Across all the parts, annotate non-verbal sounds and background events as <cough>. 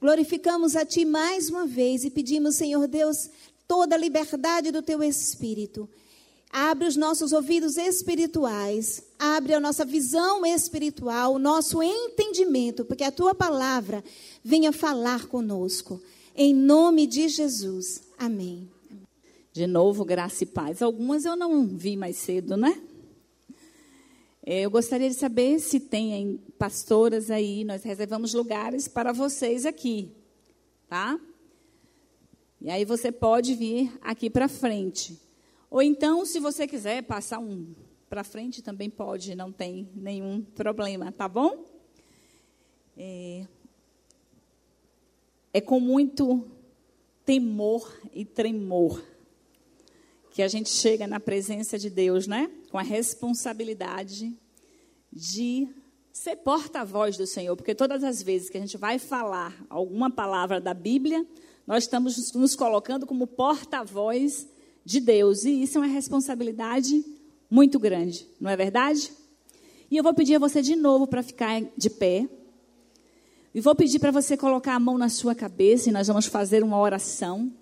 Glorificamos a Ti mais uma vez e pedimos, Senhor Deus, toda a liberdade do Teu Espírito. Abre os nossos ouvidos espirituais, abre a nossa visão espiritual, o nosso entendimento, porque a Tua palavra venha falar conosco. Em nome de Jesus. Amém. De novo, graça e paz. Algumas eu não vi mais cedo, né? É, eu gostaria de saber se tem pastoras aí, nós reservamos lugares para vocês aqui, tá? E aí você pode vir aqui para frente. Ou então, se você quiser passar um para frente, também pode, não tem nenhum problema, tá bom? É, é com muito temor e tremor que a gente chega na presença de Deus, né? Com a responsabilidade de ser porta-voz do Senhor, porque todas as vezes que a gente vai falar alguma palavra da Bíblia, nós estamos nos colocando como porta-voz de Deus, e isso é uma responsabilidade muito grande, não é verdade? E eu vou pedir a você de novo para ficar de pé. E vou pedir para você colocar a mão na sua cabeça e nós vamos fazer uma oração.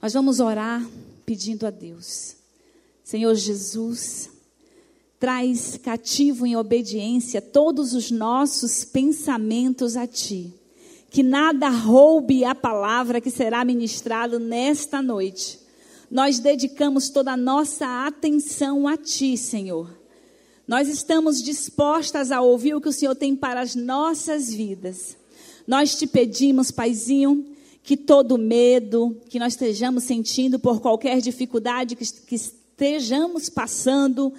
Nós vamos orar pedindo a Deus, Senhor Jesus, traz cativo em obediência todos os nossos pensamentos a Ti. Que nada roube a palavra que será ministrada nesta noite. Nós dedicamos toda a nossa atenção a Ti, Senhor. Nós estamos dispostas a ouvir o que o Senhor tem para as nossas vidas. Nós te pedimos, Paizinho, que todo medo que nós estejamos sentindo por qualquer dificuldade que, que estejamos passando,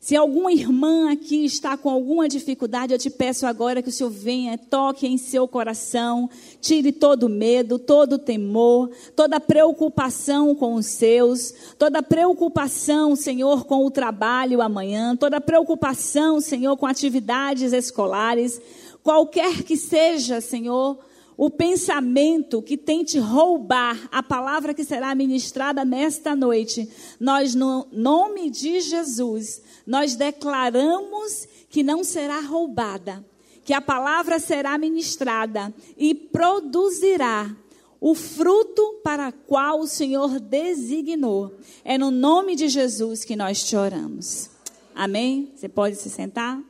se alguma irmã aqui está com alguma dificuldade, eu te peço agora que o Senhor venha, toque em seu coração, tire todo medo, todo temor, toda preocupação com os seus, toda preocupação, Senhor, com o trabalho amanhã, toda preocupação, Senhor, com atividades escolares, qualquer que seja, Senhor, o pensamento que tente roubar a palavra que será ministrada nesta noite, nós, no nome de Jesus, nós declaramos que não será roubada, que a palavra será ministrada e produzirá o fruto para qual o Senhor designou. É no nome de Jesus que nós te oramos. Amém? Você pode se sentar?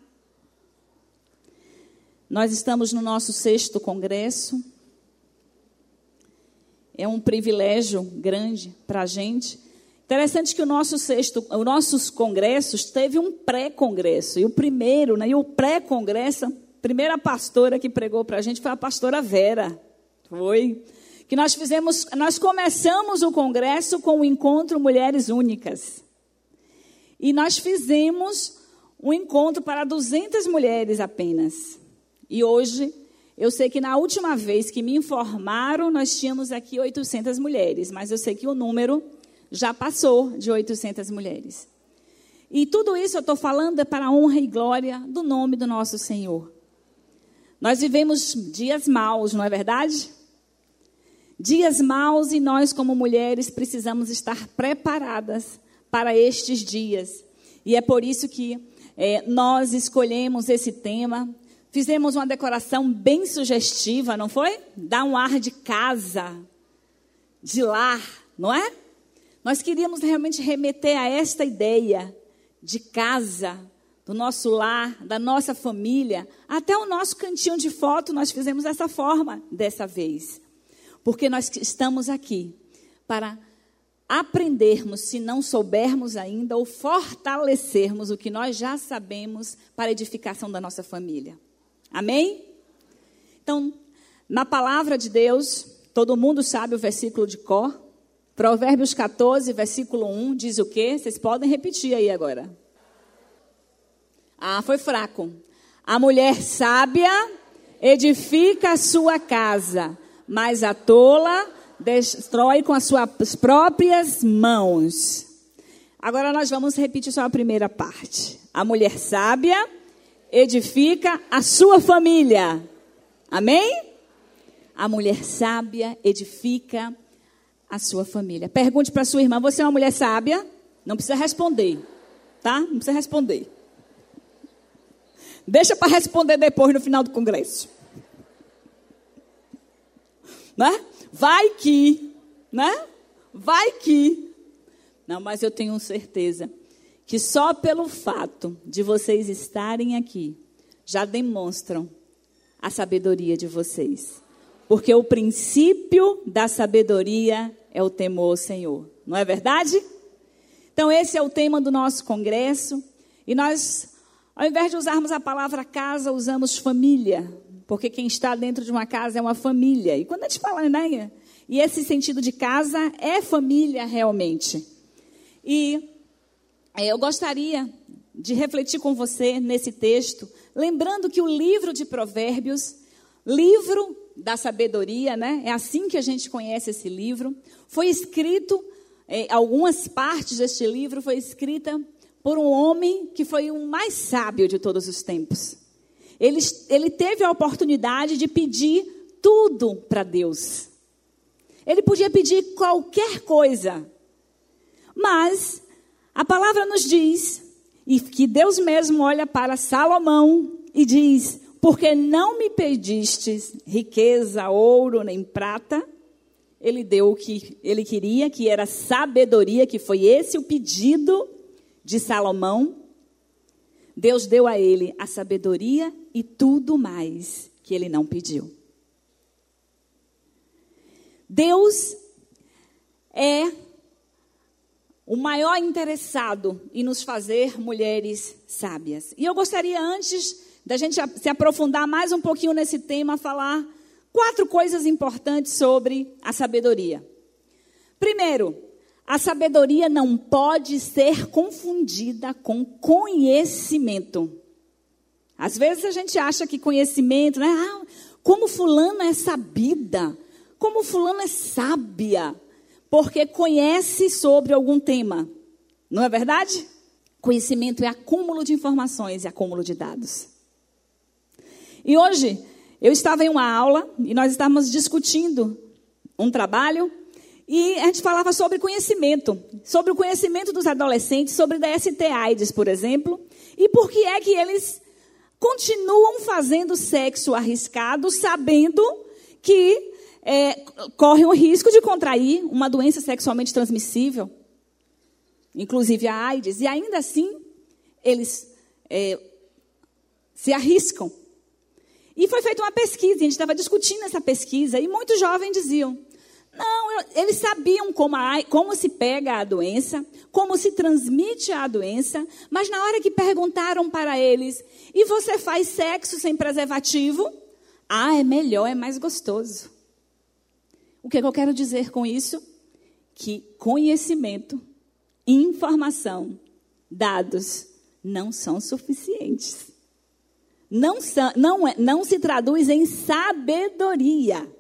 Nós estamos no nosso sexto congresso. É um privilégio grande para a gente. Interessante que o nosso sexto, os nossos congressos teve um pré-congresso. E o primeiro, né, e o pré-congresso, a primeira pastora que pregou para a gente foi a pastora Vera. Foi. Que nós fizemos, nós começamos o congresso com o encontro Mulheres Únicas. E nós fizemos um encontro para 200 mulheres apenas. E hoje, eu sei que na última vez que me informaram, nós tínhamos aqui 800 mulheres, mas eu sei que o número já passou de 800 mulheres. E tudo isso eu estou falando é para a honra e glória do nome do nosso Senhor. Nós vivemos dias maus, não é verdade? Dias maus e nós, como mulheres, precisamos estar preparadas para estes dias. E é por isso que é, nós escolhemos esse tema Fizemos uma decoração bem sugestiva, não foi? Dá um ar de casa, de lar, não é? Nós queríamos realmente remeter a esta ideia de casa, do nosso lar, da nossa família. Até o nosso cantinho de foto nós fizemos dessa forma dessa vez. Porque nós estamos aqui para aprendermos, se não soubermos ainda, ou fortalecermos o que nós já sabemos para a edificação da nossa família. Amém? Então, na palavra de Deus, todo mundo sabe o versículo de cor. Provérbios 14, versículo 1 diz o quê? Vocês podem repetir aí agora. Ah, foi fraco. A mulher sábia edifica a sua casa, mas a tola destrói com as suas próprias mãos. Agora nós vamos repetir só a primeira parte. A mulher sábia edifica a sua família. Amém? A mulher sábia edifica a sua família. Pergunte para sua irmã: você é uma mulher sábia? Não precisa responder, tá? Não precisa responder. Deixa para responder depois no final do congresso. né? Vai que, né? Vai que. Não, mas eu tenho certeza que só pelo fato de vocês estarem aqui já demonstram a sabedoria de vocês. Porque o princípio da sabedoria é o temor ao Senhor. Não é verdade? Então, esse é o tema do nosso congresso. E nós, ao invés de usarmos a palavra casa, usamos família. Porque quem está dentro de uma casa é uma família. E quando a gente fala, né? E esse sentido de casa é família realmente. E eu gostaria de refletir com você nesse texto, lembrando que o livro de Provérbios, livro da sabedoria, né? É assim que a gente conhece esse livro. Foi escrito, é, algumas partes deste livro foi escrita por um homem que foi o mais sábio de todos os tempos. Ele, ele teve a oportunidade de pedir tudo para Deus. Ele podia pedir qualquer coisa. Mas a palavra nos diz e que Deus mesmo olha para Salomão e diz: Porque não me pedistes riqueza, ouro nem prata, ele deu o que ele queria, que era sabedoria, que foi esse o pedido de Salomão. Deus deu a ele a sabedoria e tudo mais que ele não pediu. Deus é o maior interessado em nos fazer mulheres sábias. E eu gostaria, antes da gente se aprofundar mais um pouquinho nesse tema, falar quatro coisas importantes sobre a sabedoria. Primeiro, a sabedoria não pode ser confundida com conhecimento. Às vezes a gente acha que conhecimento, né? Ah, como fulano é sabida, como fulano é sábia porque conhece sobre algum tema. Não é verdade? Conhecimento é acúmulo de informações e acúmulo de dados. E hoje, eu estava em uma aula e nós estávamos discutindo um trabalho e a gente falava sobre conhecimento, sobre o conhecimento dos adolescentes, sobre DST AIDS, por exemplo, e por que é que eles continuam fazendo sexo arriscado, sabendo que é, correm o risco de contrair uma doença sexualmente transmissível, inclusive a AIDS, e ainda assim eles é, se arriscam. E foi feita uma pesquisa, a gente estava discutindo essa pesquisa, e muitos jovens diziam: não, eles sabiam como, a, como se pega a doença, como se transmite a doença, mas na hora que perguntaram para eles, e você faz sexo sem preservativo? Ah, é melhor, é mais gostoso. O que, é que eu quero dizer com isso? Que conhecimento, informação, dados não são suficientes. Não, são, não, é, não se traduz em sabedoria.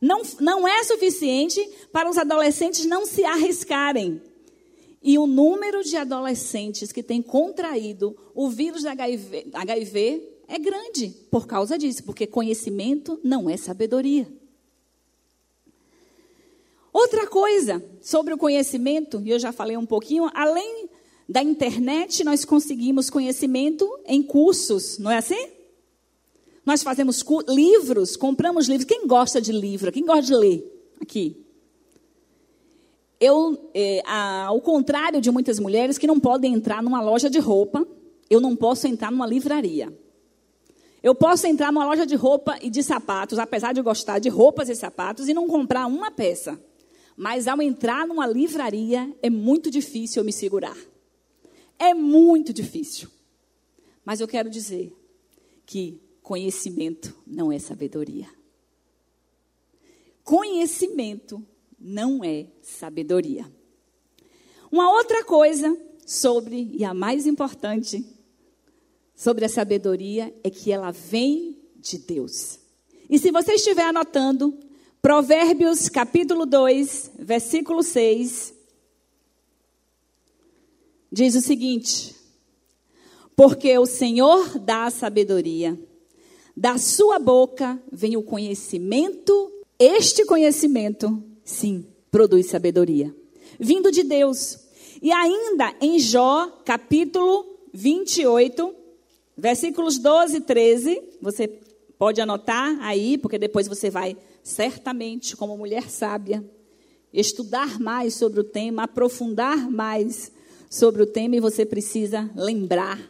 Não, não é suficiente para os adolescentes não se arriscarem. E o número de adolescentes que têm contraído o vírus HIV, HIV é grande por causa disso, porque conhecimento não é sabedoria. Outra coisa sobre o conhecimento, e eu já falei um pouquinho, além da internet, nós conseguimos conhecimento em cursos, não é assim? Nós fazemos livros, compramos livros. Quem gosta de livro? Quem gosta de ler? Aqui. Eu, é, ao contrário de muitas mulheres que não podem entrar numa loja de roupa, eu não posso entrar numa livraria. Eu posso entrar numa loja de roupa e de sapatos, apesar de gostar de roupas e sapatos, e não comprar uma peça. Mas ao entrar numa livraria, é muito difícil eu me segurar. É muito difícil. Mas eu quero dizer que conhecimento não é sabedoria. Conhecimento não é sabedoria. Uma outra coisa sobre, e a mais importante, sobre a sabedoria é que ela vem de Deus. E se você estiver anotando, Provérbios capítulo 2, versículo 6, diz o seguinte: Porque o Senhor dá a sabedoria, da sua boca vem o conhecimento, este conhecimento, sim, produz sabedoria, vindo de Deus. E ainda em Jó, capítulo 28, versículos 12 e 13, você pode anotar aí, porque depois você vai certamente, como mulher sábia, estudar mais sobre o tema, aprofundar mais sobre o tema e você precisa lembrar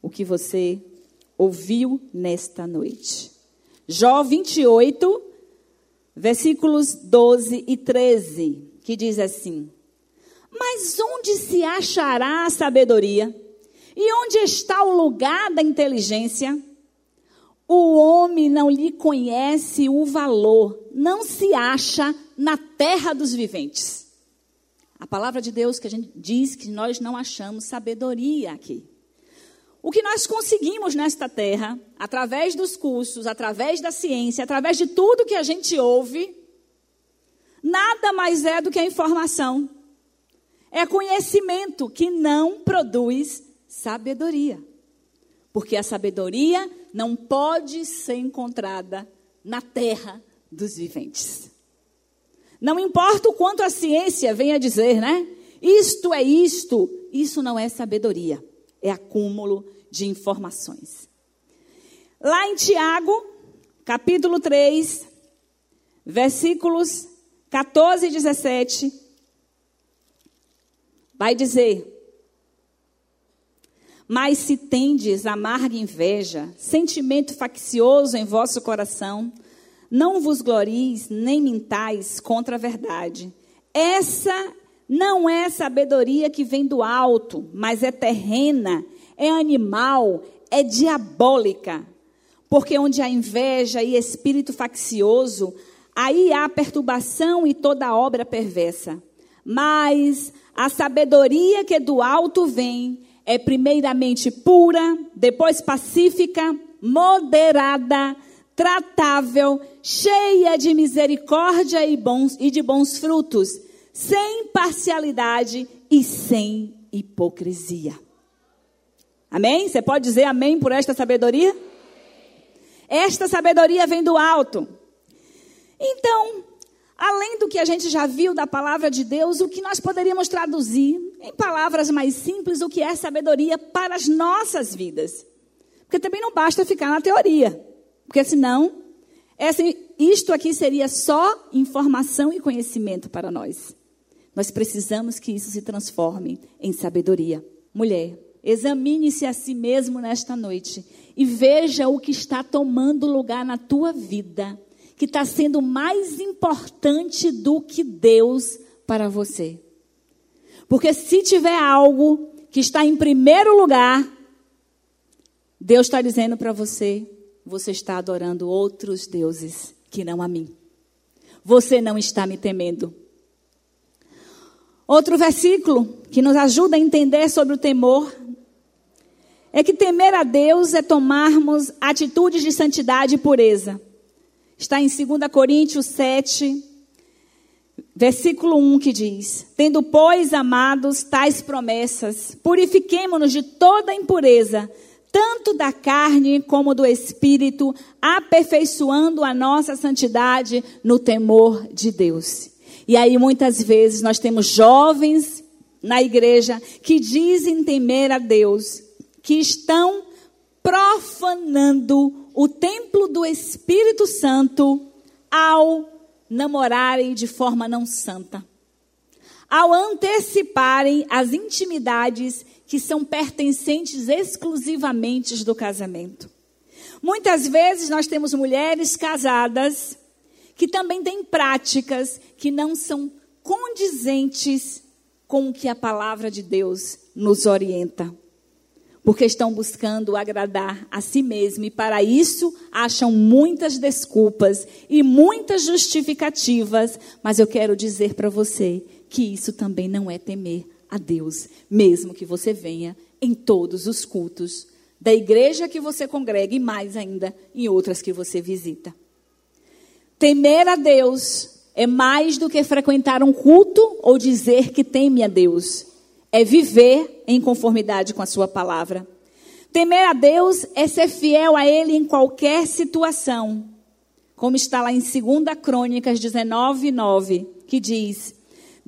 o que você ouviu nesta noite. Jó 28, versículos 12 e 13, que diz assim: Mas onde se achará a sabedoria? E onde está o lugar da inteligência? O homem não lhe conhece o valor, não se acha na terra dos viventes. A palavra de Deus que a gente diz que nós não achamos sabedoria aqui. O que nós conseguimos nesta terra, através dos cursos, através da ciência, através de tudo que a gente ouve, nada mais é do que a informação. É conhecimento que não produz sabedoria. Porque a sabedoria não pode ser encontrada na terra dos viventes. Não importa o quanto a ciência venha dizer, né? Isto é isto, isso não é sabedoria, é acúmulo de informações. Lá em Tiago, capítulo 3, versículos 14 e 17, vai dizer: Mas se tendes amarga inveja, sentimento faccioso em vosso coração, não vos glories nem mintais contra a verdade. Essa não é sabedoria que vem do alto, mas é terrena, é animal, é diabólica. Porque onde há inveja e espírito faccioso, aí há perturbação e toda obra perversa. Mas a sabedoria que do alto vem é primeiramente pura, depois pacífica, moderada, tratável, cheia de misericórdia e, bons, e de bons frutos, sem parcialidade e sem hipocrisia. Amém? Você pode dizer amém por esta sabedoria? Esta sabedoria vem do alto. Então, além do que a gente já viu da palavra de Deus, o que nós poderíamos traduzir em palavras mais simples, o que é sabedoria para as nossas vidas? Porque também não basta ficar na teoria. Porque senão, essa, isto aqui seria só informação e conhecimento para nós. Nós precisamos que isso se transforme em sabedoria. Mulher, examine-se a si mesmo nesta noite e veja o que está tomando lugar na tua vida, que está sendo mais importante do que Deus para você. Porque se tiver algo que está em primeiro lugar, Deus está dizendo para você: você está adorando outros deuses que não a mim. Você não está me temendo. Outro versículo que nos ajuda a entender sobre o temor é que temer a Deus é tomarmos atitudes de santidade e pureza. Está em 2 Coríntios 7, versículo 1 que diz: Tendo, pois, amados, tais promessas, purifiquemo-nos de toda impureza tanto da carne como do espírito, aperfeiçoando a nossa santidade no temor de Deus. E aí muitas vezes nós temos jovens na igreja que dizem temer a Deus, que estão profanando o templo do Espírito Santo ao namorarem de forma não santa, ao anteciparem as intimidades que são pertencentes exclusivamente do casamento. Muitas vezes nós temos mulheres casadas que também têm práticas que não são condizentes com o que a palavra de Deus nos orienta. Porque estão buscando agradar a si mesmo e para isso acham muitas desculpas e muitas justificativas, mas eu quero dizer para você que isso também não é temer a Deus, mesmo que você venha em todos os cultos da igreja que você congrega e mais ainda em outras que você visita. Temer a Deus é mais do que frequentar um culto ou dizer que teme a Deus. É viver em conformidade com a sua palavra. Temer a Deus é ser fiel a Ele em qualquer situação. Como está lá em 2 Crônicas 19, 9, que diz: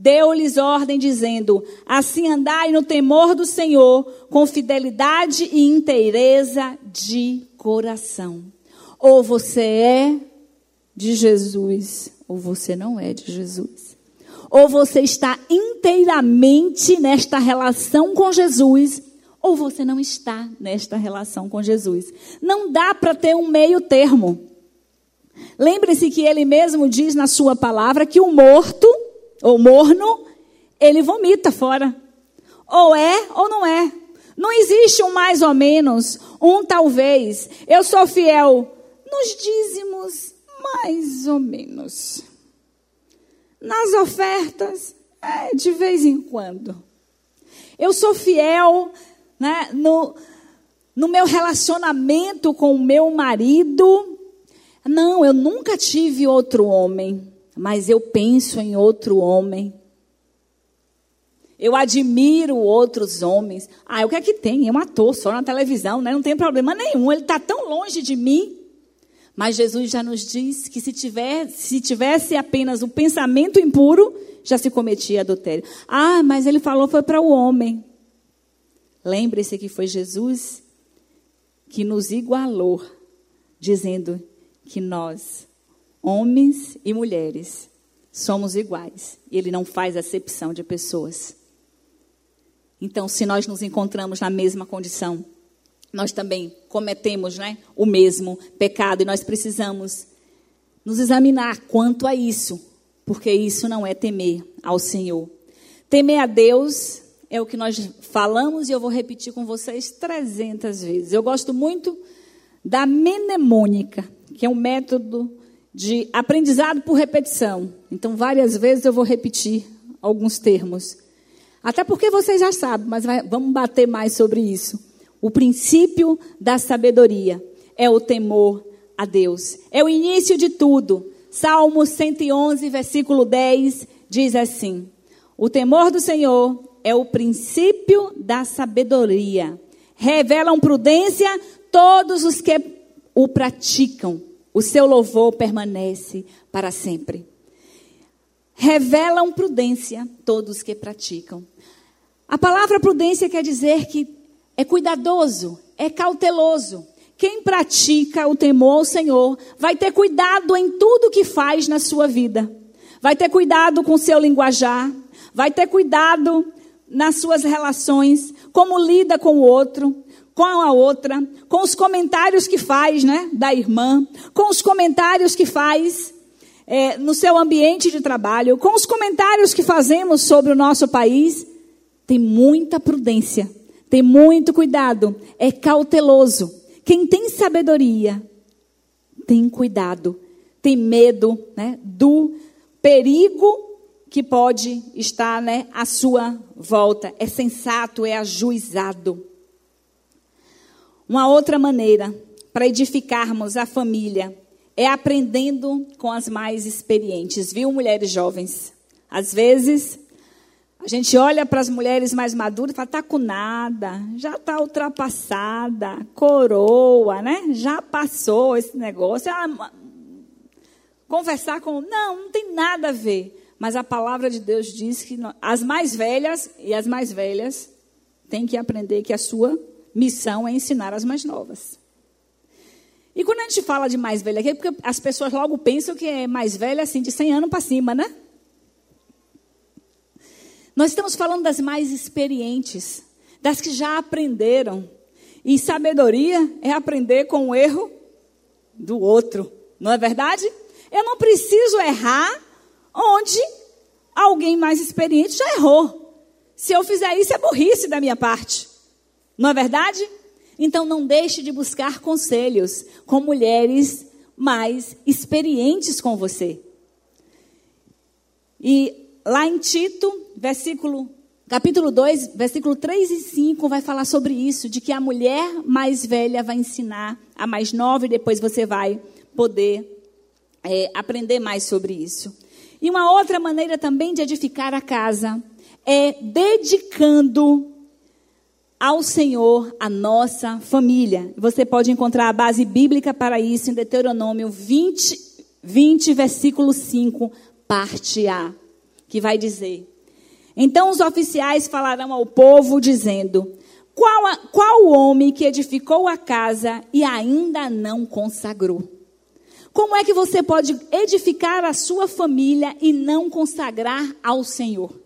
deu-lhes ordem dizendo: Assim andai no temor do Senhor, com fidelidade e inteireza de coração. Ou você é, de Jesus ou você não é de Jesus. Ou você está inteiramente nesta relação com Jesus, ou você não está nesta relação com Jesus. Não dá para ter um meio termo. Lembre-se que ele mesmo diz na sua palavra que o morto, ou morno, ele vomita fora. Ou é ou não é. Não existe um mais ou menos, um talvez. Eu sou fiel nos dízimos, mais ou menos. Nas ofertas, é, de vez em quando. Eu sou fiel né, no, no meu relacionamento com o meu marido. Não, eu nunca tive outro homem, mas eu penso em outro homem. Eu admiro outros homens. Ah, o que é que tem? É um ator só na televisão, né? não tem problema nenhum. Ele está tão longe de mim. Mas Jesus já nos diz que se, tiver, se tivesse apenas o pensamento impuro, já se cometia adultério. Ah, mas ele falou foi para o homem. Lembre-se que foi Jesus que nos igualou, dizendo que nós, homens e mulheres, somos iguais. E ele não faz acepção de pessoas. Então, se nós nos encontramos na mesma condição, nós também cometemos né, o mesmo pecado e nós precisamos nos examinar quanto a isso, porque isso não é temer ao Senhor. Temer a Deus é o que nós falamos e eu vou repetir com vocês 300 vezes. Eu gosto muito da mnemônica, que é um método de aprendizado por repetição. Então, várias vezes eu vou repetir alguns termos. Até porque vocês já sabem, mas vai, vamos bater mais sobre isso. O princípio da sabedoria é o temor a Deus. É o início de tudo. Salmo 111, versículo 10 diz assim: O temor do Senhor é o princípio da sabedoria. Revelam prudência todos os que o praticam. O seu louvor permanece para sempre. Revelam prudência todos que praticam. A palavra prudência quer dizer que é cuidadoso, é cauteloso. Quem pratica o temor ao Senhor vai ter cuidado em tudo que faz na sua vida. Vai ter cuidado com o seu linguajar, vai ter cuidado nas suas relações, como lida com o outro, com a outra, com os comentários que faz, né, da irmã, com os comentários que faz é, no seu ambiente de trabalho, com os comentários que fazemos sobre o nosso país. Tem muita prudência tem muito cuidado, é cauteloso. Quem tem sabedoria tem cuidado, tem medo né, do perigo que pode estar né, à sua volta. É sensato, é ajuizado. Uma outra maneira para edificarmos a família é aprendendo com as mais experientes, viu, mulheres jovens? Às vezes, a gente olha para as mulheres mais maduras e fala, está com nada, já está ultrapassada, coroa, né? Já passou esse negócio. Ah, conversar com. Não, não tem nada a ver. Mas a palavra de Deus diz que as mais velhas e as mais velhas têm que aprender que a sua missão é ensinar as mais novas. E quando a gente fala de mais velha, é porque as pessoas logo pensam que é mais velha assim, de 100 anos para cima, né? Nós estamos falando das mais experientes, das que já aprenderam. E sabedoria é aprender com o erro do outro, não é verdade? Eu não preciso errar onde alguém mais experiente já errou. Se eu fizer isso, é burrice da minha parte. Não é verdade? Então não deixe de buscar conselhos com mulheres mais experientes com você. E lá em Tito, versículo, capítulo 2, versículo 3 e 5 vai falar sobre isso, de que a mulher mais velha vai ensinar a mais nova e depois você vai poder é, aprender mais sobre isso. E uma outra maneira também de edificar a casa é dedicando ao Senhor a nossa família. Você pode encontrar a base bíblica para isso em Deuteronômio 20, 20 versículo 5, parte A que vai dizer: Então os oficiais falarão ao povo, dizendo: qual, a, qual o homem que edificou a casa e ainda não consagrou? Como é que você pode edificar a sua família e não consagrar ao Senhor?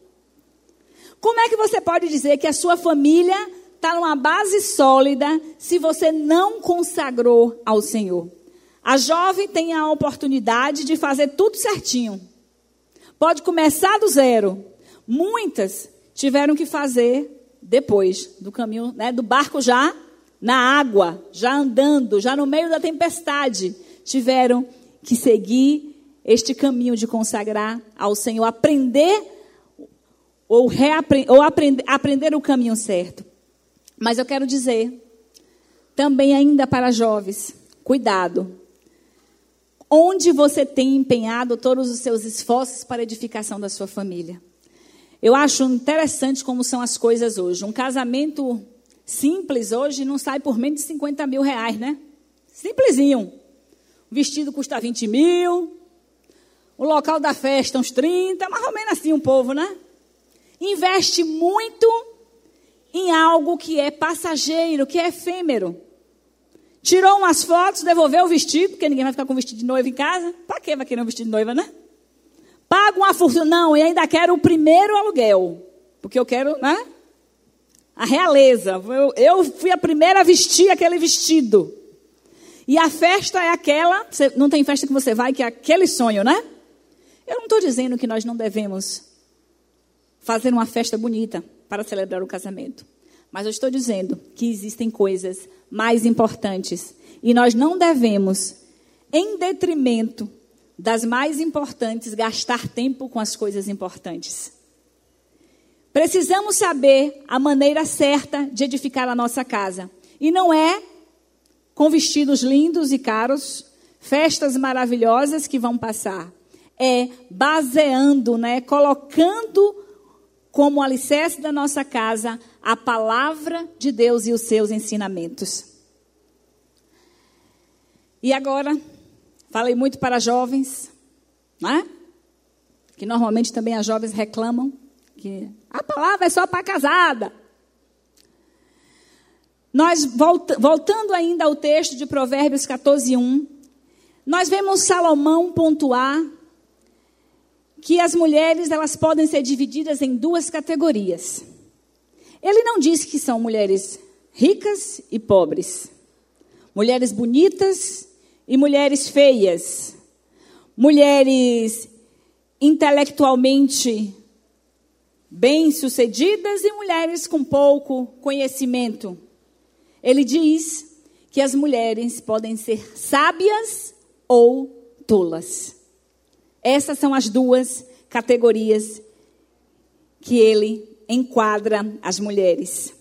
Como é que você pode dizer que a sua família está numa base sólida se você não consagrou ao Senhor? A jovem tem a oportunidade de fazer tudo certinho. Pode começar do zero. Muitas tiveram que fazer depois do caminho, né, do barco já na água, já andando, já no meio da tempestade, tiveram que seguir este caminho de consagrar ao Senhor, aprender ou, reaprender, ou aprender, aprender o caminho certo. Mas eu quero dizer, também ainda para jovens, cuidado. Onde você tem empenhado todos os seus esforços para a edificação da sua família? Eu acho interessante como são as coisas hoje. Um casamento simples hoje não sai por menos de 50 mil reais, né? Simplesinho. O vestido custa 20 mil. O local da festa, uns 30, mais ou menos assim um povo, né? Investe muito em algo que é passageiro, que é efêmero. Tirou umas fotos, devolveu o vestido, porque ninguém vai ficar com vestido de noiva em casa. Para que vai querer um vestido de noiva, né? Paga uma fortuna. Não, e ainda quero o primeiro aluguel. Porque eu quero, né? A realeza. Eu, eu fui a primeira a vestir aquele vestido. E a festa é aquela. Você, não tem festa que você vai, que é aquele sonho, né? Eu não estou dizendo que nós não devemos fazer uma festa bonita para celebrar o casamento. Mas eu estou dizendo que existem coisas mais importantes. E nós não devemos, em detrimento das mais importantes, gastar tempo com as coisas importantes. Precisamos saber a maneira certa de edificar a nossa casa. E não é com vestidos lindos e caros, festas maravilhosas que vão passar. É baseando, né, colocando como alicerce da nossa casa a palavra de Deus e os seus ensinamentos. E agora, falei muito para jovens, né? que normalmente também as jovens reclamam que a palavra é só para casada. Nós, voltando ainda ao texto de Provérbios 14, 1, nós vemos Salomão pontuar que as mulheres elas podem ser divididas em duas categorias. Ele não diz que são mulheres ricas e pobres, mulheres bonitas e mulheres feias, mulheres intelectualmente bem-sucedidas e mulheres com pouco conhecimento. Ele diz que as mulheres podem ser sábias ou tolas. Essas são as duas categorias que ele enquadra as mulheres.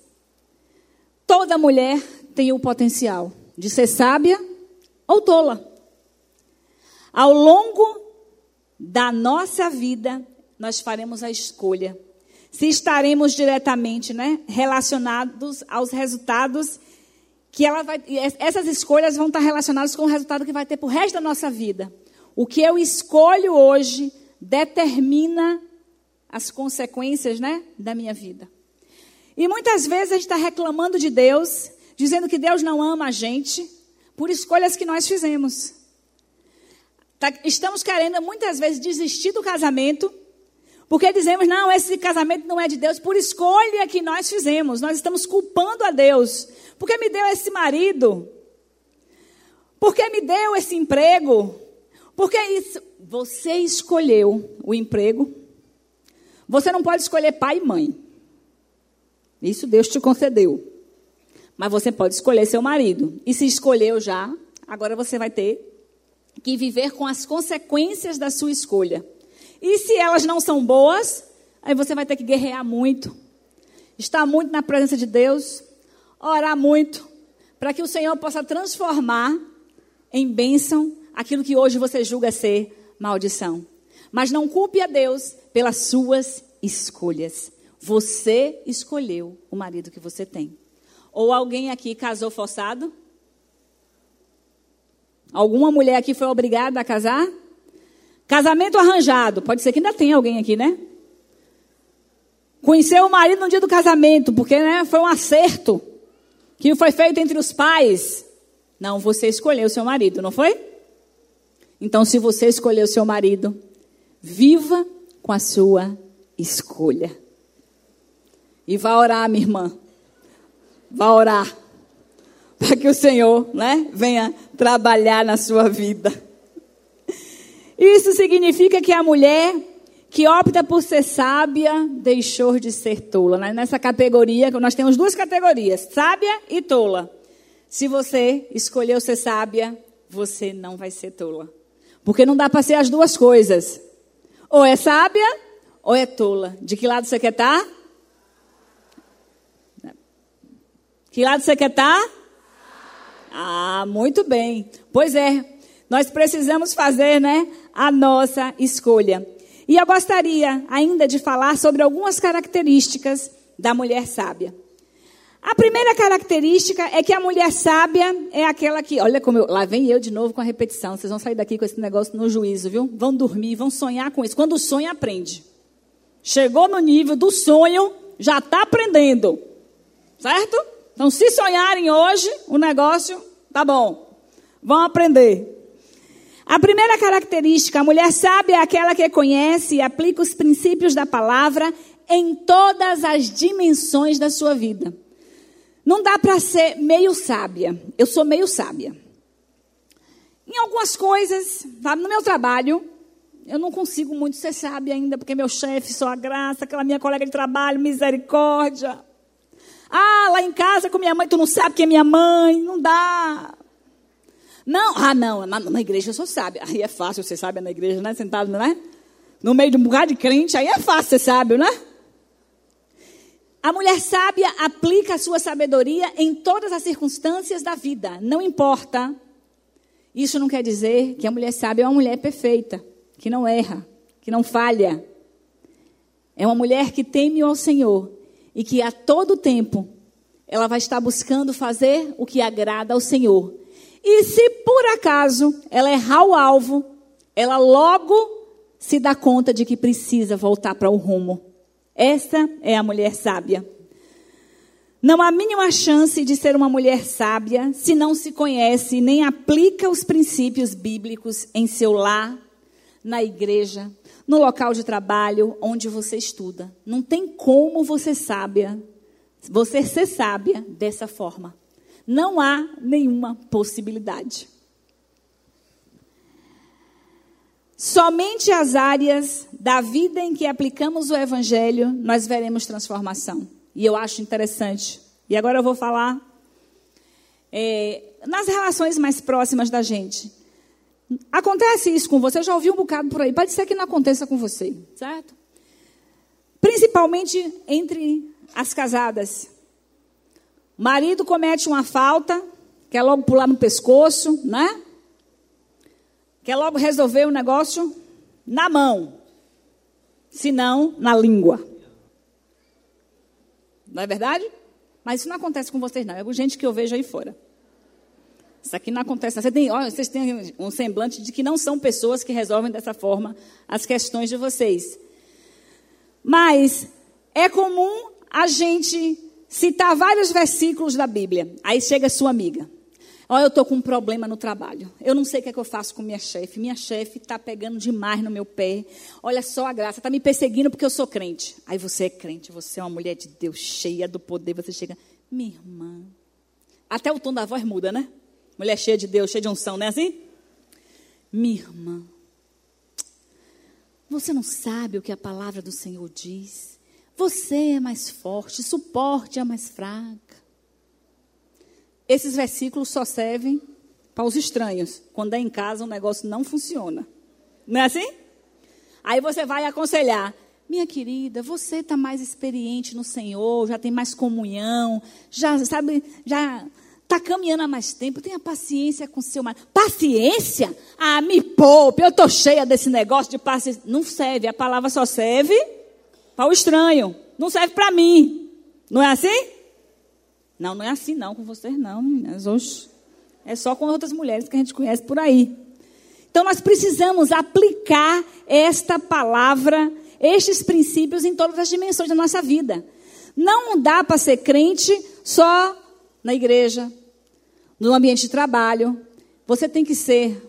Toda mulher tem o potencial de ser sábia ou tola. Ao longo da nossa vida, nós faremos a escolha se estaremos diretamente né, relacionados aos resultados que ela vai. Essas escolhas vão estar relacionadas com o resultado que vai ter para o resto da nossa vida. O que eu escolho hoje determina as consequências né, da minha vida. E muitas vezes a gente está reclamando de Deus, dizendo que Deus não ama a gente, por escolhas que nós fizemos. Tá, estamos querendo muitas vezes desistir do casamento porque dizemos, não, esse casamento não é de Deus, por escolha que nós fizemos. Nós estamos culpando a Deus. Porque me deu esse marido? Porque me deu esse emprego? Porque isso. Você escolheu o emprego. Você não pode escolher pai e mãe. Isso Deus te concedeu. Mas você pode escolher seu marido. E se escolheu já, agora você vai ter que viver com as consequências da sua escolha. E se elas não são boas, aí você vai ter que guerrear muito, estar muito na presença de Deus, orar muito, para que o Senhor possa transformar em bênção aquilo que hoje você julga ser maldição. Mas não culpe a Deus pelas suas escolhas. Você escolheu o marido que você tem. Ou alguém aqui casou forçado? Alguma mulher aqui foi obrigada a casar? Casamento arranjado. Pode ser que ainda tenha alguém aqui, né? Conheceu o marido no dia do casamento, porque né, foi um acerto que foi feito entre os pais. Não, você escolheu seu marido, não foi? Então, se você escolher o seu marido, viva com a sua escolha. E vá orar, minha irmã. Vá orar. Para que o Senhor né, venha trabalhar na sua vida. Isso significa que a mulher que opta por ser sábia deixou de ser tola. Né? Nessa categoria, nós temos duas categorias: sábia e tola. Se você escolheu ser sábia, você não vai ser tola. Porque não dá para ser as duas coisas. Ou é sábia ou é tola. De que lado você quer estar? Tá? Que lado você quer estar? Tá? Ah, muito bem. Pois é, nós precisamos fazer, né, a nossa escolha. E eu gostaria ainda de falar sobre algumas características da mulher sábia. A primeira característica é que a mulher sábia é aquela que, olha como eu, lá vem eu de novo com a repetição. Vocês vão sair daqui com esse negócio no juízo, viu? Vão dormir, vão sonhar com isso. Quando sonha, aprende. Chegou no nível do sonho, já está aprendendo. Certo? Então, se sonharem hoje, o negócio tá bom. Vão aprender. A primeira característica, a mulher sábia é aquela que conhece e aplica os princípios da palavra em todas as dimensões da sua vida. Não dá para ser meio sábia. Eu sou meio sábia. Em algumas coisas, sabe, no meu trabalho, eu não consigo muito ser sábia ainda, porque meu chefe só a graça, aquela minha colega de trabalho, misericórdia. Ah, lá em casa com minha mãe, tu não sabe quem é minha mãe, não dá. Não, ah, não, na, na igreja eu sou sábia. Aí é fácil você sabe na igreja, né? Sentado, né? No meio de um bocado de crente, aí é fácil ser sábio, né? A mulher sábia aplica a sua sabedoria em todas as circunstâncias da vida, não importa. Isso não quer dizer que a mulher sábia é uma mulher perfeita, que não erra, que não falha. É uma mulher que teme ao Senhor e que a todo tempo ela vai estar buscando fazer o que agrada ao Senhor. E se por acaso ela errar o alvo, ela logo se dá conta de que precisa voltar para o rumo. Essa é a mulher sábia. Não há mínima chance de ser uma mulher sábia se não se conhece nem aplica os princípios bíblicos em seu lar, na igreja, no local de trabalho onde você estuda. Não tem como você sábia, você ser sábia dessa forma. Não há nenhuma possibilidade. Somente as áreas da vida em que aplicamos o Evangelho, nós veremos transformação. E eu acho interessante. E agora eu vou falar é, nas relações mais próximas da gente. Acontece isso com você? Eu já ouvi um bocado por aí. Pode ser que não aconteça com você, certo? Principalmente entre as casadas. O marido comete uma falta, quer logo pular no pescoço, né? Quer logo resolver o negócio na mão, se não na língua. Não é verdade? Mas isso não acontece com vocês, não. É gente que eu vejo aí fora. Isso aqui não acontece. Você tem, olha, vocês têm um semblante de que não são pessoas que resolvem dessa forma as questões de vocês. Mas é comum a gente citar vários versículos da Bíblia. Aí chega sua amiga. Olha, eu estou com um problema no trabalho. Eu não sei o que, é que eu faço com minha chefe. Minha chefe está pegando demais no meu pé. Olha só a graça, está me perseguindo porque eu sou crente. Aí você é crente, você é uma mulher de Deus cheia do poder. Você chega, minha irmã. Até o tom da voz muda, né? Mulher cheia de Deus, cheia de unção, não é assim? Minha irmã. Você não sabe o que a palavra do Senhor diz. Você é mais forte, suporte a mais fraca. Esses versículos só servem para os estranhos. Quando é em casa, o negócio não funciona. Não é assim? Aí você vai aconselhar. Minha querida, você está mais experiente no Senhor, já tem mais comunhão, já sabe, já está caminhando há mais tempo, tenha paciência com seu marido. Paciência? Ah, me poupe, eu estou cheia desse negócio de paciência. Não serve, a palavra só serve para o estranho, não serve para mim. Não é assim? Não, não é assim não com vocês não, meninas. Oxe. É só com outras mulheres que a gente conhece por aí. Então nós precisamos aplicar esta palavra, estes princípios em todas as dimensões da nossa vida. Não dá para ser crente só na igreja, no ambiente de trabalho. Você tem que ser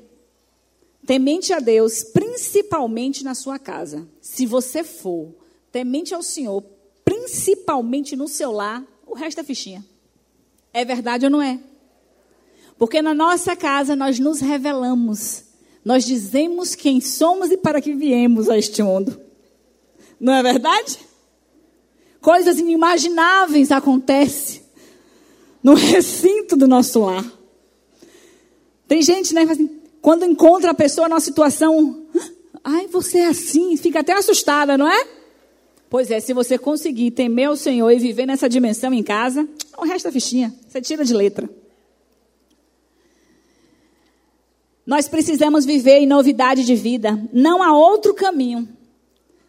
temente a Deus, principalmente na sua casa. Se você for temente ao Senhor, principalmente no seu lar, o resto é fichinha. É verdade ou não é? Porque na nossa casa nós nos revelamos, nós dizemos quem somos e para que viemos a este mundo. Não é verdade? Coisas inimagináveis acontecem no <laughs> recinto do nosso lar. Tem gente, né, assim, quando encontra a pessoa numa situação, ai, você é assim, fica até assustada, não é? Pois é, se você conseguir temer o Senhor e viver nessa dimensão em casa, o resto é fichinha, você tira de letra. Nós precisamos viver em novidade de vida, não há outro caminho.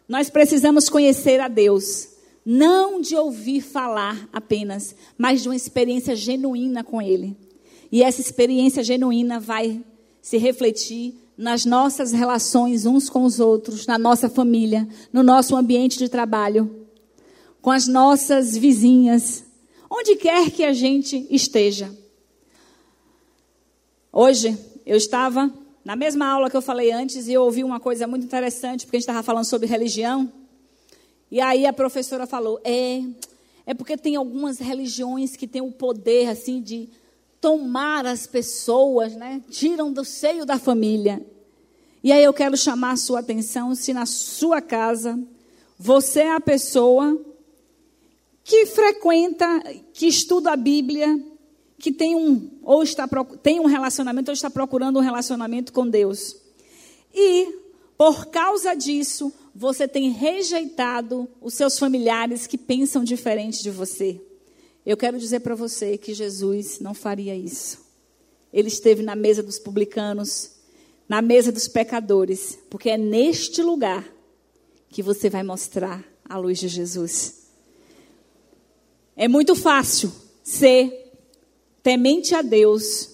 Nós precisamos conhecer a Deus, não de ouvir falar apenas, mas de uma experiência genuína com Ele. E essa experiência genuína vai se refletir nas nossas relações uns com os outros, na nossa família, no nosso ambiente de trabalho, com as nossas vizinhas, onde quer que a gente esteja. Hoje, eu estava na mesma aula que eu falei antes e eu ouvi uma coisa muito interessante, porque a gente estava falando sobre religião. E aí a professora falou: é, é porque tem algumas religiões que têm o poder, assim, de tomar as pessoas, né? Tiram do seio da família. E aí eu quero chamar a sua atenção se na sua casa você é a pessoa que frequenta, que estuda a Bíblia, que tem um ou está tem um relacionamento ou está procurando um relacionamento com Deus. E por causa disso, você tem rejeitado os seus familiares que pensam diferente de você. Eu quero dizer para você que Jesus não faria isso. Ele esteve na mesa dos publicanos, na mesa dos pecadores, porque é neste lugar que você vai mostrar a luz de Jesus. É muito fácil ser temente a Deus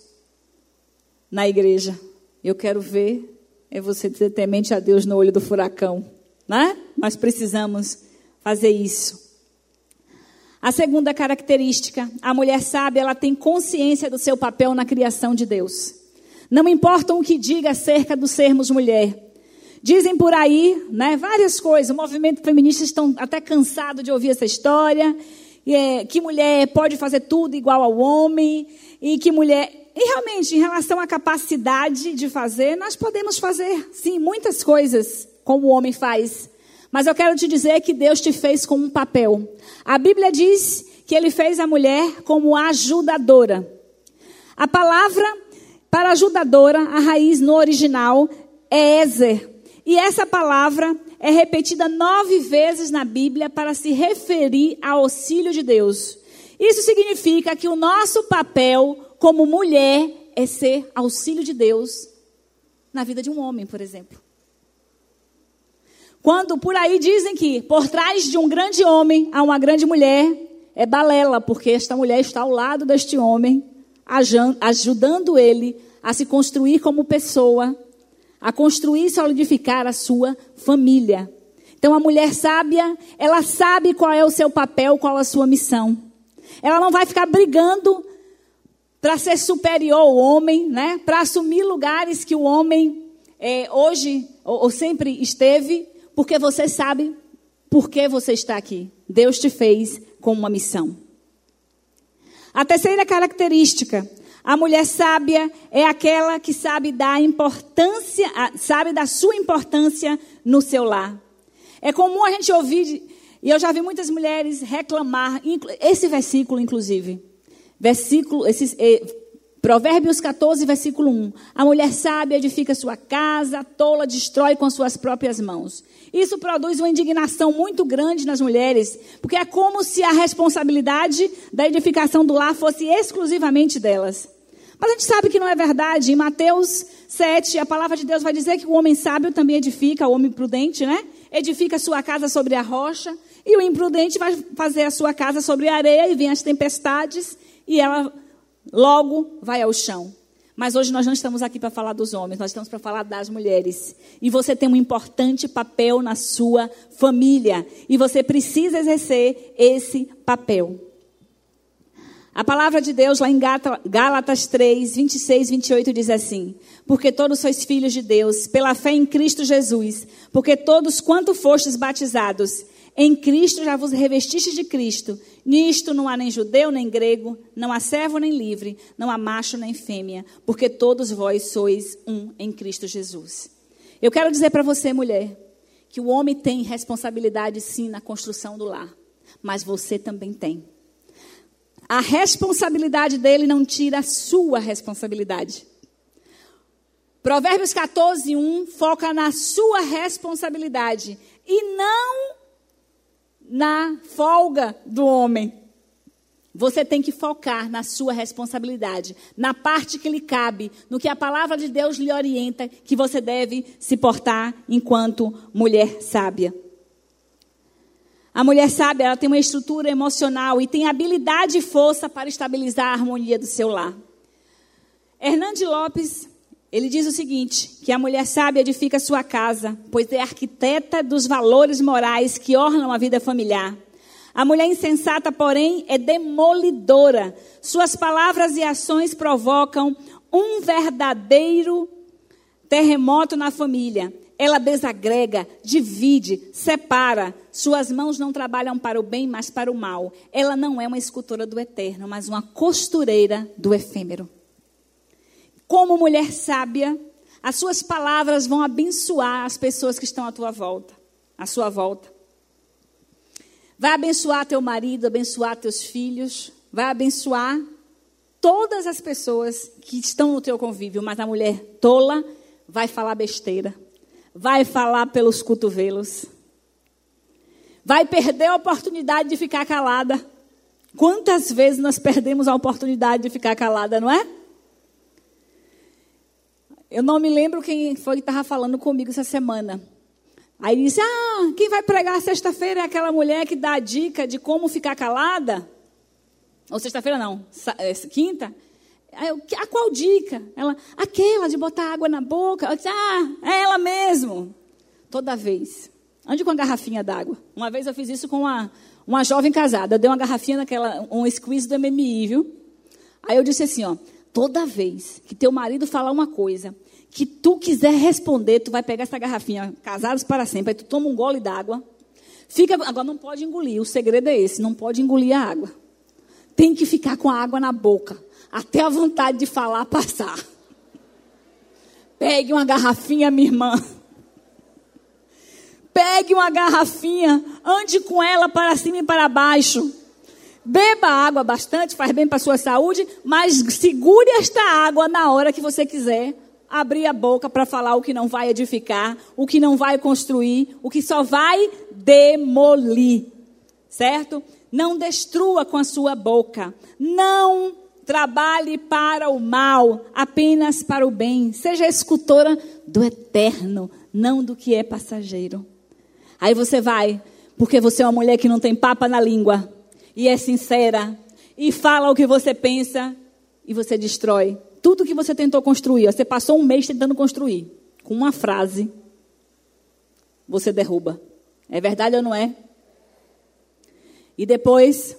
na igreja. Eu quero ver é você ser temente a Deus no olho do furacão, né? Nós precisamos fazer isso. A segunda característica, a mulher sábia, ela tem consciência do seu papel na criação de Deus. Não importa o que diga acerca do sermos mulher. Dizem por aí, né, várias coisas. O movimento feminista estão até cansado de ouvir essa história. É, que mulher pode fazer tudo igual ao homem e que mulher e realmente, em relação à capacidade de fazer, nós podemos fazer, sim, muitas coisas como o homem faz. Mas eu quero te dizer que Deus te fez com um papel. A Bíblia diz que ele fez a mulher como ajudadora. A palavra para ajudadora, a raiz no original, é Ezer. E essa palavra é repetida nove vezes na Bíblia para se referir ao auxílio de Deus. Isso significa que o nosso papel como mulher é ser auxílio de Deus na vida de um homem, por exemplo. Quando por aí dizem que por trás de um grande homem há uma grande mulher, é balela, porque esta mulher está ao lado deste homem, ajudando ele a se construir como pessoa, a construir e solidificar a sua família. Então a mulher sábia, ela sabe qual é o seu papel, qual a sua missão. Ela não vai ficar brigando para ser superior ao homem, né? para assumir lugares que o homem é, hoje ou, ou sempre esteve, porque você sabe por que você está aqui. Deus te fez com uma missão. A terceira característica, a mulher sábia é aquela que sabe da importância, sabe da sua importância no seu lar. É comum a gente ouvir, e eu já vi muitas mulheres reclamar, esse versículo inclusive. Versículo, esses, Provérbios 14, versículo 1. A mulher sábia edifica sua casa, a tola destrói com suas próprias mãos. Isso produz uma indignação muito grande nas mulheres, porque é como se a responsabilidade da edificação do lar fosse exclusivamente delas. Mas a gente sabe que não é verdade. Em Mateus 7, a palavra de Deus vai dizer que o homem sábio também edifica, o homem prudente, né? Edifica sua casa sobre a rocha, e o imprudente vai fazer a sua casa sobre a areia, e vem as tempestades, e ela logo vai ao chão. Mas hoje nós não estamos aqui para falar dos homens, nós estamos para falar das mulheres. E você tem um importante papel na sua família. E você precisa exercer esse papel. A palavra de Deus lá em Gálatas 3, 26, 28 diz assim: Porque todos sois filhos de Deus, pela fé em Cristo Jesus, porque todos quanto fostes batizados, em Cristo já vos revestistes de Cristo. Nisto não há nem judeu nem grego, não há servo nem livre, não há macho nem fêmea, porque todos vós sois um em Cristo Jesus. Eu quero dizer para você, mulher, que o homem tem responsabilidade sim na construção do lar, mas você também tem. A responsabilidade dele não tira a sua responsabilidade. Provérbios 14, 1 foca na sua responsabilidade e não na folga do homem. Você tem que focar na sua responsabilidade, na parte que lhe cabe, no que a palavra de Deus lhe orienta que você deve se portar enquanto mulher sábia. A mulher sábia, ela tem uma estrutura emocional e tem habilidade e força para estabilizar a harmonia do seu lar. Hernande Lopes, ele diz o seguinte, que a mulher sábia edifica sua casa, pois é arquiteta dos valores morais que ornam a vida familiar. A mulher insensata, porém, é demolidora. Suas palavras e ações provocam um verdadeiro terremoto na família. Ela desagrega, divide, separa. Suas mãos não trabalham para o bem, mas para o mal. Ela não é uma escultora do eterno, mas uma costureira do efêmero. Como mulher sábia, as suas palavras vão abençoar as pessoas que estão à tua volta, à sua volta. Vai abençoar teu marido, abençoar teus filhos, vai abençoar todas as pessoas que estão no teu convívio, mas a mulher tola vai falar besteira vai falar pelos cotovelos. Vai perder a oportunidade de ficar calada. Quantas vezes nós perdemos a oportunidade de ficar calada, não é? Eu não me lembro quem foi que estava falando comigo essa semana. Aí disse: Ah, quem vai pregar sexta-feira é aquela mulher que dá a dica de como ficar calada. Ou sexta-feira não, é, quinta. Eu, a qual dica? Ela, aquela de botar água na boca. Eu disse, ah, é ela mesmo. Toda vez. Ande com a garrafinha d'água. Uma vez eu fiz isso com uma, uma jovem casada. Eu dei uma garrafinha naquela, um squeeze do MMI, viu? Aí eu disse assim, ó, toda vez que teu marido falar uma coisa que tu quiser responder, tu vai pegar essa garrafinha, casados para sempre, aí tu toma um gole d'água. Fica, agora não pode engolir, o segredo é esse, não pode engolir a água. Tem que ficar com a água na boca até a vontade de falar passar. Pegue uma garrafinha, minha irmã. Pegue uma garrafinha, ande com ela para cima e para baixo. Beba água bastante, faz bem para a sua saúde, mas segure esta água na hora que você quiser abrir a boca para falar o que não vai edificar, o que não vai construir, o que só vai demolir. Certo? Não destrua com a sua boca. Não Trabalhe para o mal, apenas para o bem. Seja escultora do eterno, não do que é passageiro. Aí você vai, porque você é uma mulher que não tem papa na língua, e é sincera, e fala o que você pensa, e você destrói tudo que você tentou construir. Você passou um mês tentando construir. Com uma frase, você derruba. É verdade ou não é? E depois,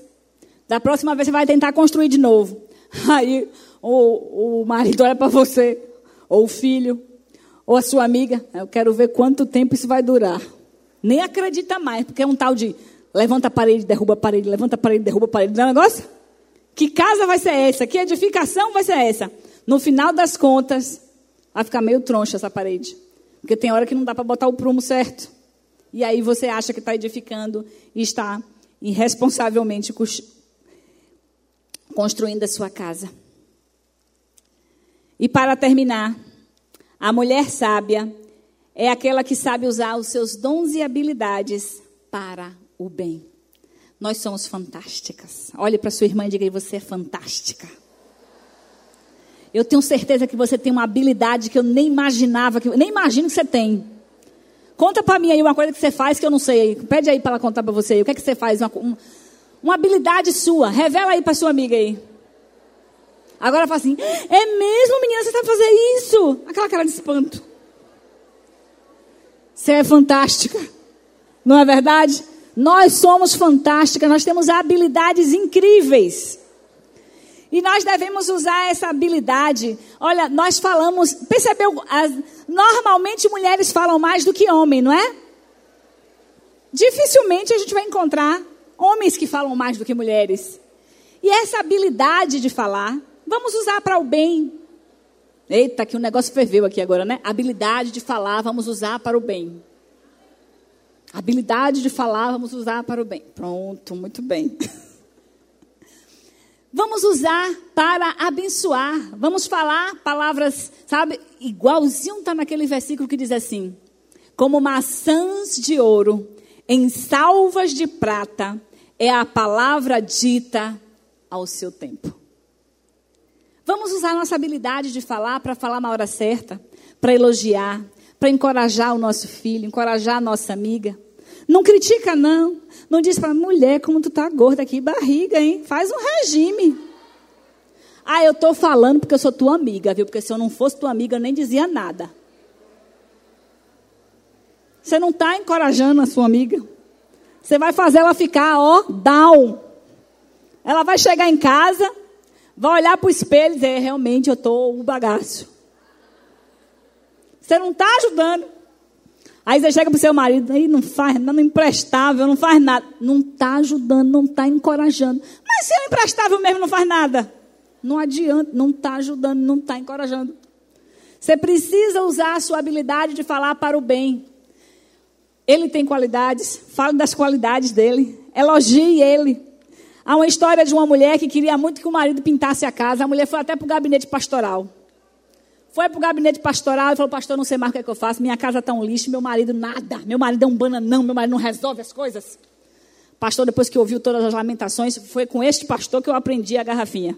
da próxima vez, você vai tentar construir de novo. <laughs> Aí o, o marido olha para você, ou o filho, ou a sua amiga. Eu quero ver quanto tempo isso vai durar. Nem acredita mais, porque é um tal de levanta a parede, derruba a parede, levanta a parede, derruba a parede. Não é um negócio? Que casa vai ser essa? Que edificação vai ser essa? No final das contas, vai ficar meio troncha essa parede. Porque tem hora que não dá para botar o prumo certo. E aí você acha que está edificando e está irresponsavelmente construindo a sua casa. E para terminar, a mulher sábia é aquela que sabe usar os seus dons e habilidades para o bem. Nós somos fantásticas. Olhe para sua irmã e diga: você é fantástica. Eu tenho certeza que você tem uma habilidade que eu nem imaginava, que nem imagino que você tem. Conta para mim aí uma coisa que você faz que eu não sei. Pede aí para ela contar para você. O que é que você faz? Uma, um, uma habilidade sua. Revela aí para sua amiga aí. Agora fala assim: é mesmo, menina, você sabe fazer isso? Aquela cara de espanto. Você é fantástica. Não é verdade? Nós somos fantásticas, nós temos habilidades incríveis. E nós devemos usar essa habilidade. Olha, nós falamos, percebeu? As, normalmente mulheres falam mais do que homem, não é? Dificilmente a gente vai encontrar homens que falam mais do que mulheres. E essa habilidade de falar, vamos usar para o bem. Eita, que o negócio ferveu aqui agora, né? Habilidade de falar, vamos usar para o bem. Habilidade de falar, vamos usar para o bem. Pronto, muito bem. <laughs> Vamos usar para abençoar. Vamos falar palavras, sabe? Igualzinho está naquele versículo que diz assim: Como maçãs de ouro em salvas de prata é a palavra dita ao seu tempo. Vamos usar nossa habilidade de falar para falar na hora certa, para elogiar, para encorajar o nosso filho, encorajar a nossa amiga. Não critica, não. Não diz para mulher como tu tá gorda aqui, barriga, hein? Faz um regime. Ah, eu tô falando porque eu sou tua amiga, viu? Porque se eu não fosse tua amiga, eu nem dizia nada. Você não está encorajando a sua amiga. Você vai fazer ela ficar, ó, down. Ela vai chegar em casa, vai olhar para o espelho e dizer, realmente eu estou o bagaço. Você não está ajudando. Aí você chega para o seu marido, aí não faz nada, não é imprestável, não faz nada. Não está ajudando, não está encorajando. Mas se é imprestável mesmo, não faz nada. Não adianta, não está ajudando, não está encorajando. Você precisa usar a sua habilidade de falar para o bem. Ele tem qualidades, fale das qualidades dele, elogie ele. Há uma história de uma mulher que queria muito que o marido pintasse a casa. A mulher foi até para o gabinete pastoral. Foi para o gabinete pastoral e falou: Pastor, não sei mais o que, é que eu faço. Minha casa está um lixo, meu marido nada. Meu marido é um bananão, meu marido não resolve as coisas. Pastor, depois que ouviu todas as lamentações, foi com este pastor que eu aprendi a garrafinha.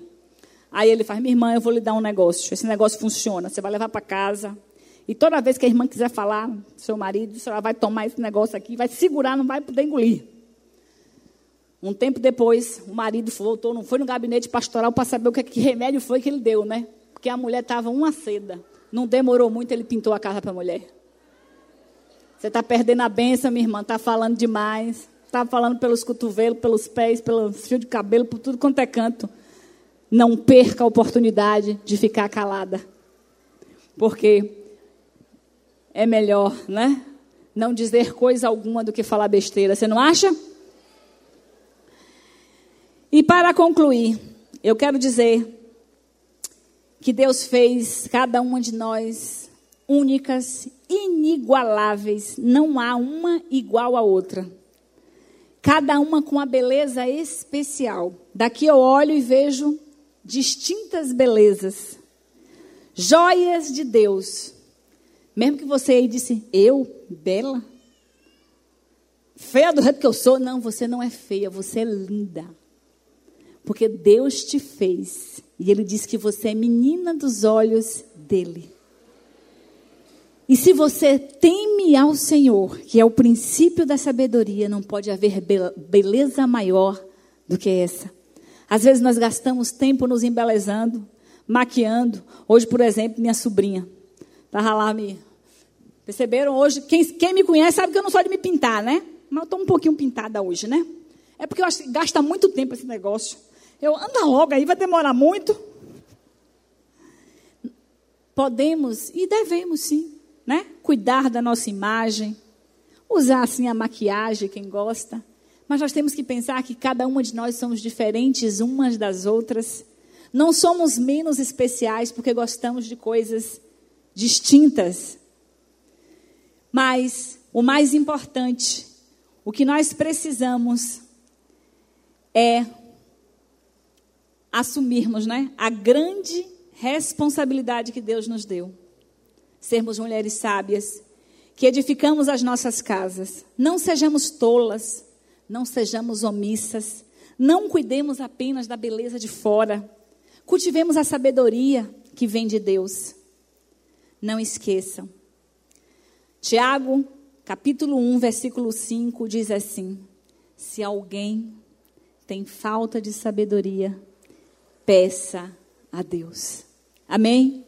Aí ele faz: Minha irmã, eu vou lhe dar um negócio. Esse negócio funciona. Você vai levar para casa. E toda vez que a irmã quiser falar, seu marido, ela vai tomar esse negócio aqui, vai segurar, não vai poder engolir. Um tempo depois, o marido voltou, não foi no gabinete pastoral para saber o que, que remédio foi que ele deu, né? Porque a mulher estava uma seda. Não demorou muito, ele pintou a casa para a mulher. Você está perdendo a benção, minha irmã, está falando demais. Está falando pelos cotovelos, pelos pés, pelos fios de cabelo, por tudo quanto é canto. Não perca a oportunidade de ficar calada. Porque é melhor, né? Não dizer coisa alguma do que falar besteira. Você não acha? E para concluir, eu quero dizer que Deus fez cada uma de nós únicas, inigualáveis, não há uma igual à outra. Cada uma com uma beleza especial. Daqui eu olho e vejo distintas belezas, joias de Deus. Mesmo que você aí disse, eu, bela? Feia do jeito que eu sou? Não, você não é feia, você é linda. Porque Deus te fez e ele diz que você é menina dos olhos dele. E se você teme ao Senhor, que é o princípio da sabedoria, não pode haver beleza maior do que essa. Às vezes nós gastamos tempo nos embelezando, maquiando. Hoje, por exemplo, minha sobrinha estava lá me. Perceberam hoje? Quem, quem me conhece sabe que eu não sou de me pintar, né? Mas eu estou um pouquinho pintada hoje, né? É porque eu acho que gasta muito tempo esse negócio. Eu anda logo aí, vai demorar muito. Podemos e devemos sim, né? Cuidar da nossa imagem, usar assim a maquiagem, quem gosta. Mas nós temos que pensar que cada uma de nós somos diferentes umas das outras. Não somos menos especiais porque gostamos de coisas distintas. Mas o mais importante, o que nós precisamos é assumirmos né, a grande responsabilidade que Deus nos deu. Sermos mulheres sábias, que edificamos as nossas casas. Não sejamos tolas, não sejamos omissas, não cuidemos apenas da beleza de fora. Cultivemos a sabedoria que vem de Deus. Não esqueçam. Tiago, capítulo 1, versículo 5 diz assim: Se alguém tem falta de sabedoria, peça a Deus. Amém?